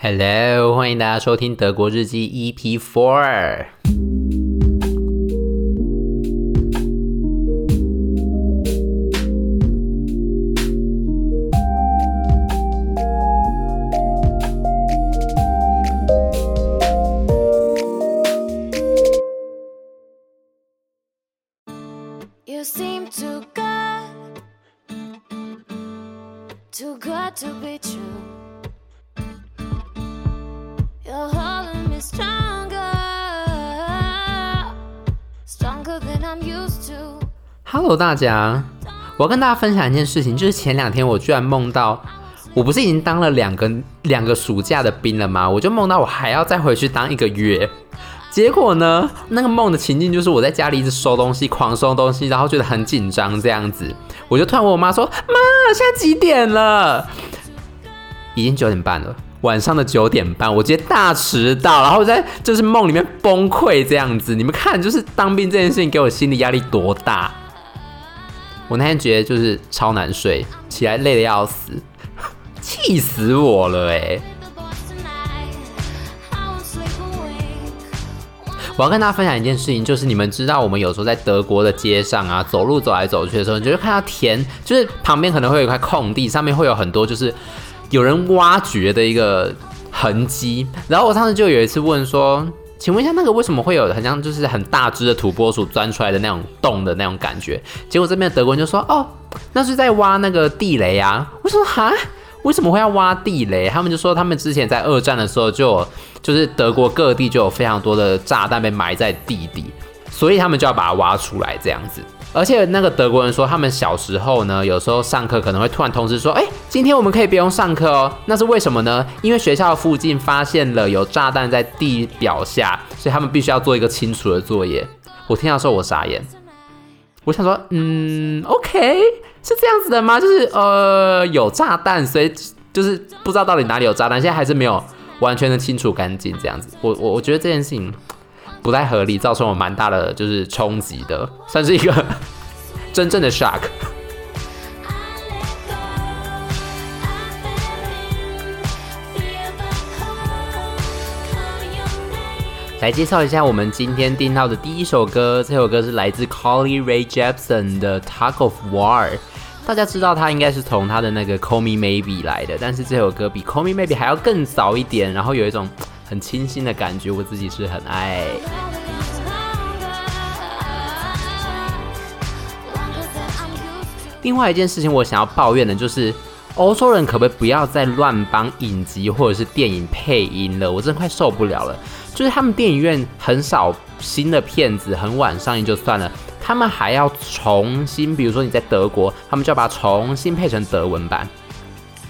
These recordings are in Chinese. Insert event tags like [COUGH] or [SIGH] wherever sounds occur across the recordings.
Hello，欢迎大家收听德国日记 EP Four。You seem too good, too good to be true. Hello，大家，我要跟大家分享一件事情，就是前两天我居然梦到，我不是已经当了两个两个暑假的兵了吗？我就梦到我还要再回去当一个月，结果呢，那个梦的情境就是我在家里一直收东西，狂收东西，然后觉得很紧张这样子，我就突然问我妈说：“妈，现在几点了？”已经九点半了。晚上的九点半，我直接大迟到，然后在就是梦里面崩溃这样子。你们看，就是当兵这件事情给我心理压力多大。我那天觉得就是超难睡，起来累得要死，气死我了哎！我要跟大家分享一件事情，就是你们知道，我们有时候在德国的街上啊，走路走来走去的时候，你就会看到田，就是旁边可能会有一块空地，上面会有很多就是。有人挖掘的一个痕迹，然后我上次就有一次问说，请问一下，那个为什么会有很像就是很大只的土拨鼠钻出来的那种洞的那种感觉？结果这边的德国人就说，哦，那是在挖那个地雷啊。我说哈，为什么会要挖地雷？他们就说他们之前在二战的时候就有，就是德国各地就有非常多的炸弹被埋在地底，所以他们就要把它挖出来这样子。而且那个德国人说，他们小时候呢，有时候上课可能会突然通知说，哎，今天我们可以不用上课哦。那是为什么呢？因为学校附近发现了有炸弹在地表下，所以他们必须要做一个清除的作业。我听到时候我傻眼，我想说，嗯，OK，是这样子的吗？就是呃，有炸弹，所以就是不知道到底哪里有炸弹，现在还是没有完全的清除干净这样子。我我我觉得这件事情。不太合理，造成我蛮大的就是冲击的，算是一个 [LAUGHS] 真正的 shock。来介绍一下我们今天听到的第一首歌，这首歌是来自 Colly Rae Jepsen 的《Talk of War》。大家知道他应该是从他的那个《Call Me Maybe》来的，但是这首歌比《Call Me Maybe》还要更早一点，然后有一种。很清新的感觉，我自己是很爱。另外一件事情，我想要抱怨的就是，欧洲人可不可以不要再乱帮影集或者是电影配音了？我真的快受不了了。就是他们电影院很少新的片子很晚上映就算了，他们还要重新，比如说你在德国，他们就要把它重新配成德文版。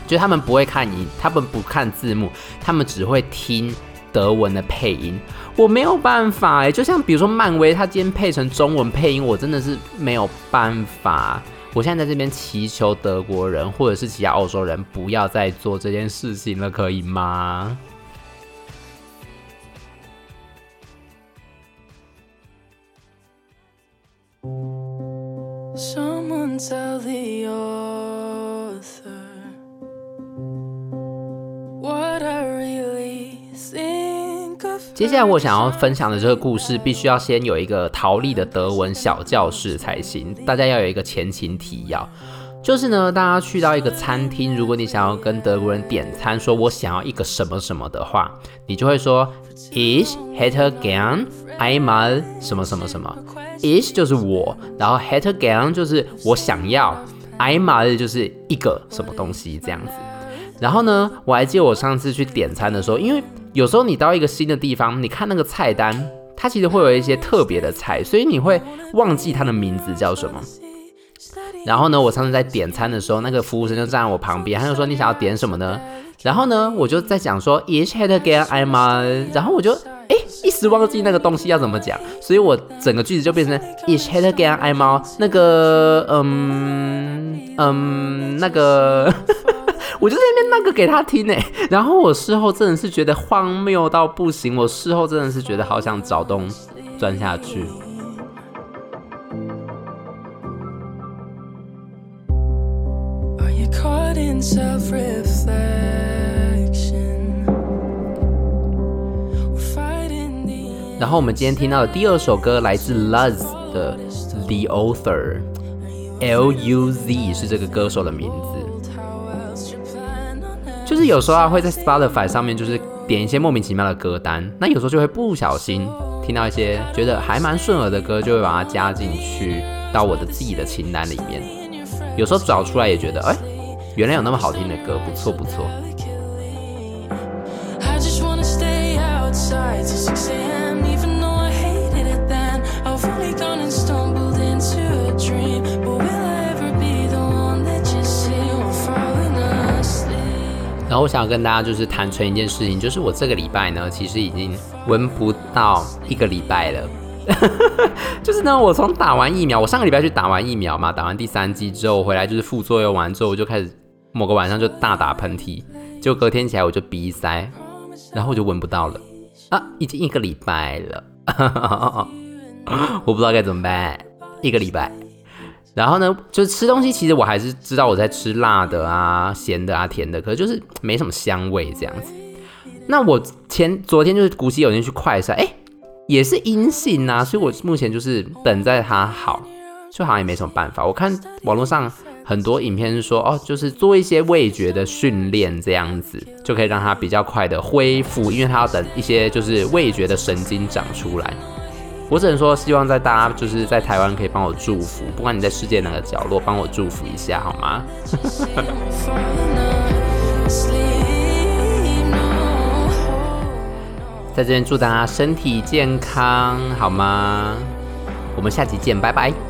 就他们不会看影，他们不看字幕，他们只会听。德文的配音，我没有办法哎，就像比如说漫威，它今天配成中文配音，我真的是没有办法。我现在在这边祈求德国人或者是其他欧洲人不要再做这件事情了，可以吗？接下来我想要分享的这个故事，必须要先有一个陶丽的德文小教室才行。大家要有一个前情提要，就是呢，大家去到一个餐厅，如果你想要跟德国人点餐，说我想要一个什么什么的话，你就会说 Ich hätte gern einmal 什么什么什么。Ich 就是我，然后 hätte gern 就是我想要，einmal 就是一个什么东西这样子。然后呢，我还记得我上次去点餐的时候，因为有时候你到一个新的地方，你看那个菜单，它其实会有一些特别的菜，所以你会忘记它的名字叫什么。然后呢，我上次在点餐的时候，那个服务生就站在我旁边，他就说：“你想要点什么呢？”然后呢，我就在讲说：“Ich hätte gern i'm。”然后我就哎，一时忘记那个东西要怎么讲，所以我整个句子就变成 Ich hätte gern i'm 那个嗯嗯那个。我就在那边那个给他听哎，[LAUGHS] 然后我事后真的是觉得荒谬到不行，我事后真的是觉得好想找洞钻下去。[LAUGHS] 然后我们今天听到的第二首歌来自 Luz 的《The Author》，L U Z 是这个歌手的名字。是有时候啊会在 Spotify 上面就是点一些莫名其妙的歌单，那有时候就会不小心听到一些觉得还蛮顺耳的歌，就会把它加进去到我的自己的清单里面。有时候找出来也觉得，哎，原来有那么好听的歌，不错不错。然我想跟大家就是坦诚一件事情，就是我这个礼拜呢，其实已经闻不到一个礼拜了。[LAUGHS] 就是呢，我从打完疫苗，我上个礼拜去打完疫苗嘛，打完第三剂之后回来就是副作用完之后，我就开始某个晚上就大打喷嚏，就隔天起来我就鼻塞，然后我就闻不到了啊，已经一个礼拜了，[LAUGHS] 我不知道该怎么办，一个礼拜。然后呢，就是吃东西，其实我还是知道我在吃辣的啊、咸的啊、甜的，可是就是没什么香味这样子。那我前昨天就是鼓起勇气去快筛，哎，也是阴性啊，所以我目前就是等在它好，就好像也没什么办法。我看网络上很多影片是说，哦，就是做一些味觉的训练这样子，就可以让它比较快的恢复，因为它要等一些就是味觉的神经长出来。我只能说，希望在大家就是在台湾可以帮我祝福，不管你在世界哪个角落，帮我祝福一下好吗？[LAUGHS] 在这边祝大家身体健康好吗？我们下期见，拜拜。